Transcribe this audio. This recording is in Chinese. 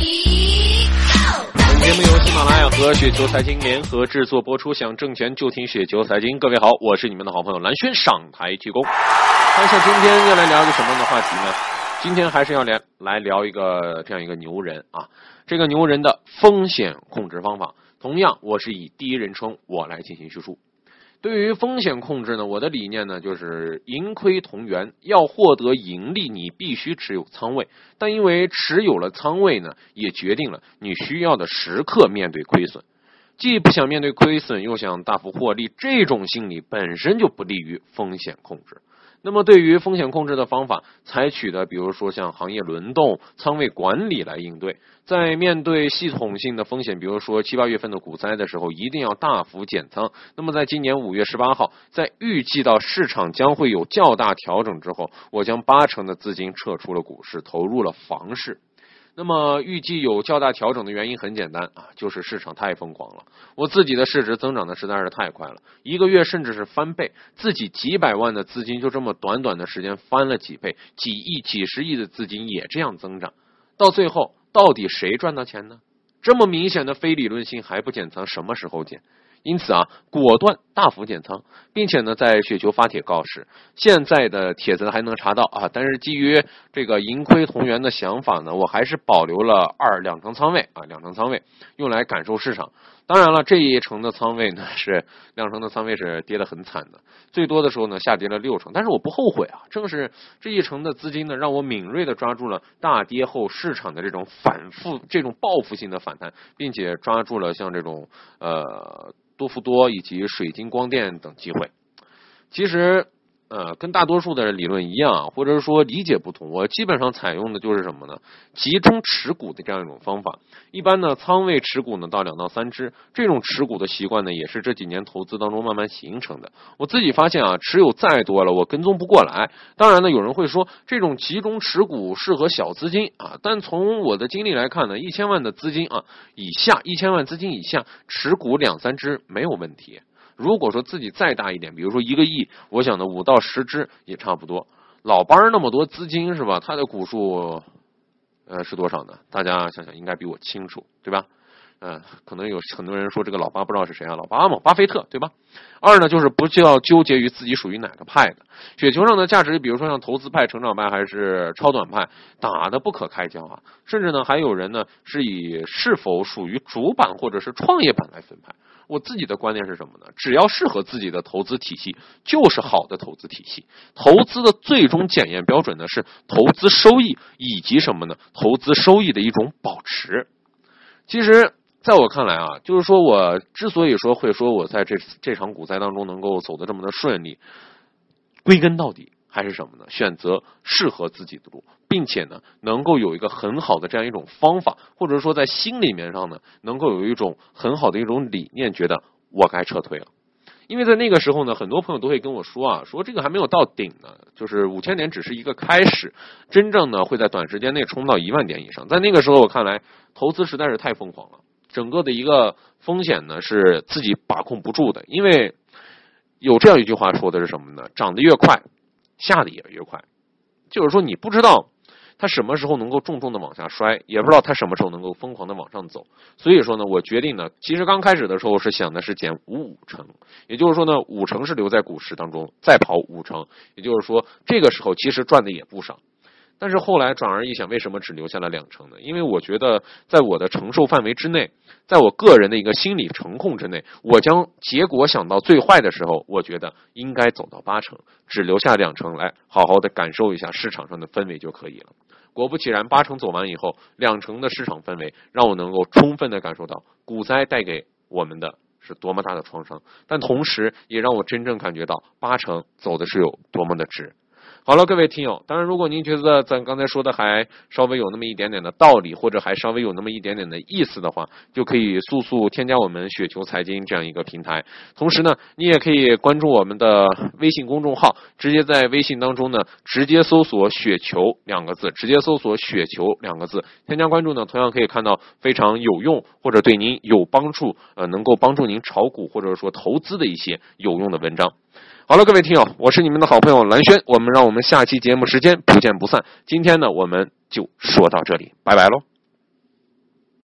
本节目由喜马拉雅和雪球财经联合制作播出，想挣钱就听雪球财经。各位好，我是你们的好朋友蓝轩，上台鞠躬。看一下今天要来聊一个什么样的话题呢？今天还是要来来聊一个这样一个牛人啊，这个牛人的风险控制方法。同样，我是以第一人称我来进行叙述。对于风险控制呢，我的理念呢就是盈亏同源。要获得盈利，你必须持有仓位，但因为持有了仓位呢，也决定了你需要的时刻面对亏损。既不想面对亏损，又想大幅获利，这种心理本身就不利于风险控制。那么，对于风险控制的方法，采取的比如说像行业轮动、仓位管理来应对。在面对系统性的风险，比如说七八月份的股灾的时候，一定要大幅减仓。那么，在今年五月十八号，在预计到市场将会有较大调整之后，我将八成的资金撤出了股市，投入了房市。那么预计有较大调整的原因很简单啊，就是市场太疯狂了。我自己的市值增长的实在是太快了，一个月甚至是翻倍，自己几百万的资金就这么短短的时间翻了几倍，几亿、几十亿的资金也这样增长，到最后到底谁赚到钱呢？这么明显的非理论性还不减仓，什么时候减？因此啊，果断大幅减仓，并且呢，在雪球发帖告示，现在的帖子还能查到啊。但是基于这个盈亏同源的想法呢，我还是保留了二两成仓位啊，两成仓位用来感受市场。当然了，这一成的仓位呢是两成的仓位是跌得很惨的，最多的时候呢下跌了六成，但是我不后悔啊。正是这一成的资金呢，让我敏锐的抓住了大跌后市场的这种反复、这种报复性的反弹，并且抓住了像这种呃。多福多以及水晶光电等机会，其实呃跟大多数的理论一样，或者说理解不同，我基本上采用的就是什么呢？集中持股的这样一种方法。一般呢，仓位持股呢到两到三只，这种持股的习惯呢，也是这几年投资当中慢慢形成的。我自己发现啊，持有再多了，我跟踪不过来。当然呢，有人会说这种集中持股适合小资金啊，但从我的经历来看呢，一千万的资金啊以下，一千万资金以下持股两三只没有问题。如果说自己再大一点，比如说一个亿，我想呢五到十只也差不多。老班那么多资金是吧？他的股数。呃，是多少呢？大家想想，应该比我清楚，对吧？嗯，可能有很多人说这个老八不知道是谁啊？老八嘛，巴菲特，对吧？二呢，就是不需要纠结于自己属于哪个派的。雪球上的价值，比如说像投资派、成长派还是超短派，打的不可开交啊。甚至呢，还有人呢是以是否属于主板或者是创业板来分派。我自己的观念是什么呢？只要适合自己的投资体系，就是好的投资体系。投资的最终检验标准呢是投资收益以及什么呢？投资收益的一种保持。其实，在我看来啊，就是说我之所以说会说我在这这场股灾当中能够走得这么的顺利，归根到底。还是什么呢？选择适合自己的路，并且呢，能够有一个很好的这样一种方法，或者说在心里面上呢，能够有一种很好的一种理念，觉得我该撤退了。因为在那个时候呢，很多朋友都会跟我说啊，说这个还没有到顶呢，就是五千点只是一个开始，真正呢会在短时间内冲到一万点以上。在那个时候，我看来投资实在是太疯狂了，整个的一个风险呢是自己把控不住的。因为有这样一句话说的是什么呢？涨得越快。下的也越快，就是说你不知道它什么时候能够重重的往下摔，也不知道它什么时候能够疯狂的往上走。所以说呢，我决定呢，其实刚开始的时候是想的是减五五成，也就是说呢，五成是留在股市当中，再跑五成，也就是说这个时候其实赚的也不少。但是后来转而一想，为什么只留下了两成呢？因为我觉得在我的承受范围之内，在我个人的一个心理承控之内，我将结果想到最坏的时候，我觉得应该走到八成，只留下两成来好好的感受一下市场上的氛围就可以了。果不其然，八成走完以后，两成的市场氛围让我能够充分的感受到股灾带给我们的是多么大的创伤，但同时也让我真正感觉到八成走的是有多么的值。好了，各位听友，当然，如果您觉得咱刚才说的还稍微有那么一点点的道理，或者还稍微有那么一点点的意思的话，就可以速速添加我们雪球财经这样一个平台。同时呢，你也可以关注我们的微信公众号，直接在微信当中呢，直接搜索“雪球”两个字，直接搜索“雪球”两个字，添加关注呢，同样可以看到非常有用或者对您有帮助，呃，能够帮助您炒股或者说投资的一些有用的文章。好了，各位听友，我是你们的好朋友蓝轩，我们让我们下期节目时间不见不散。今天呢，我们就说到这里，拜拜喽。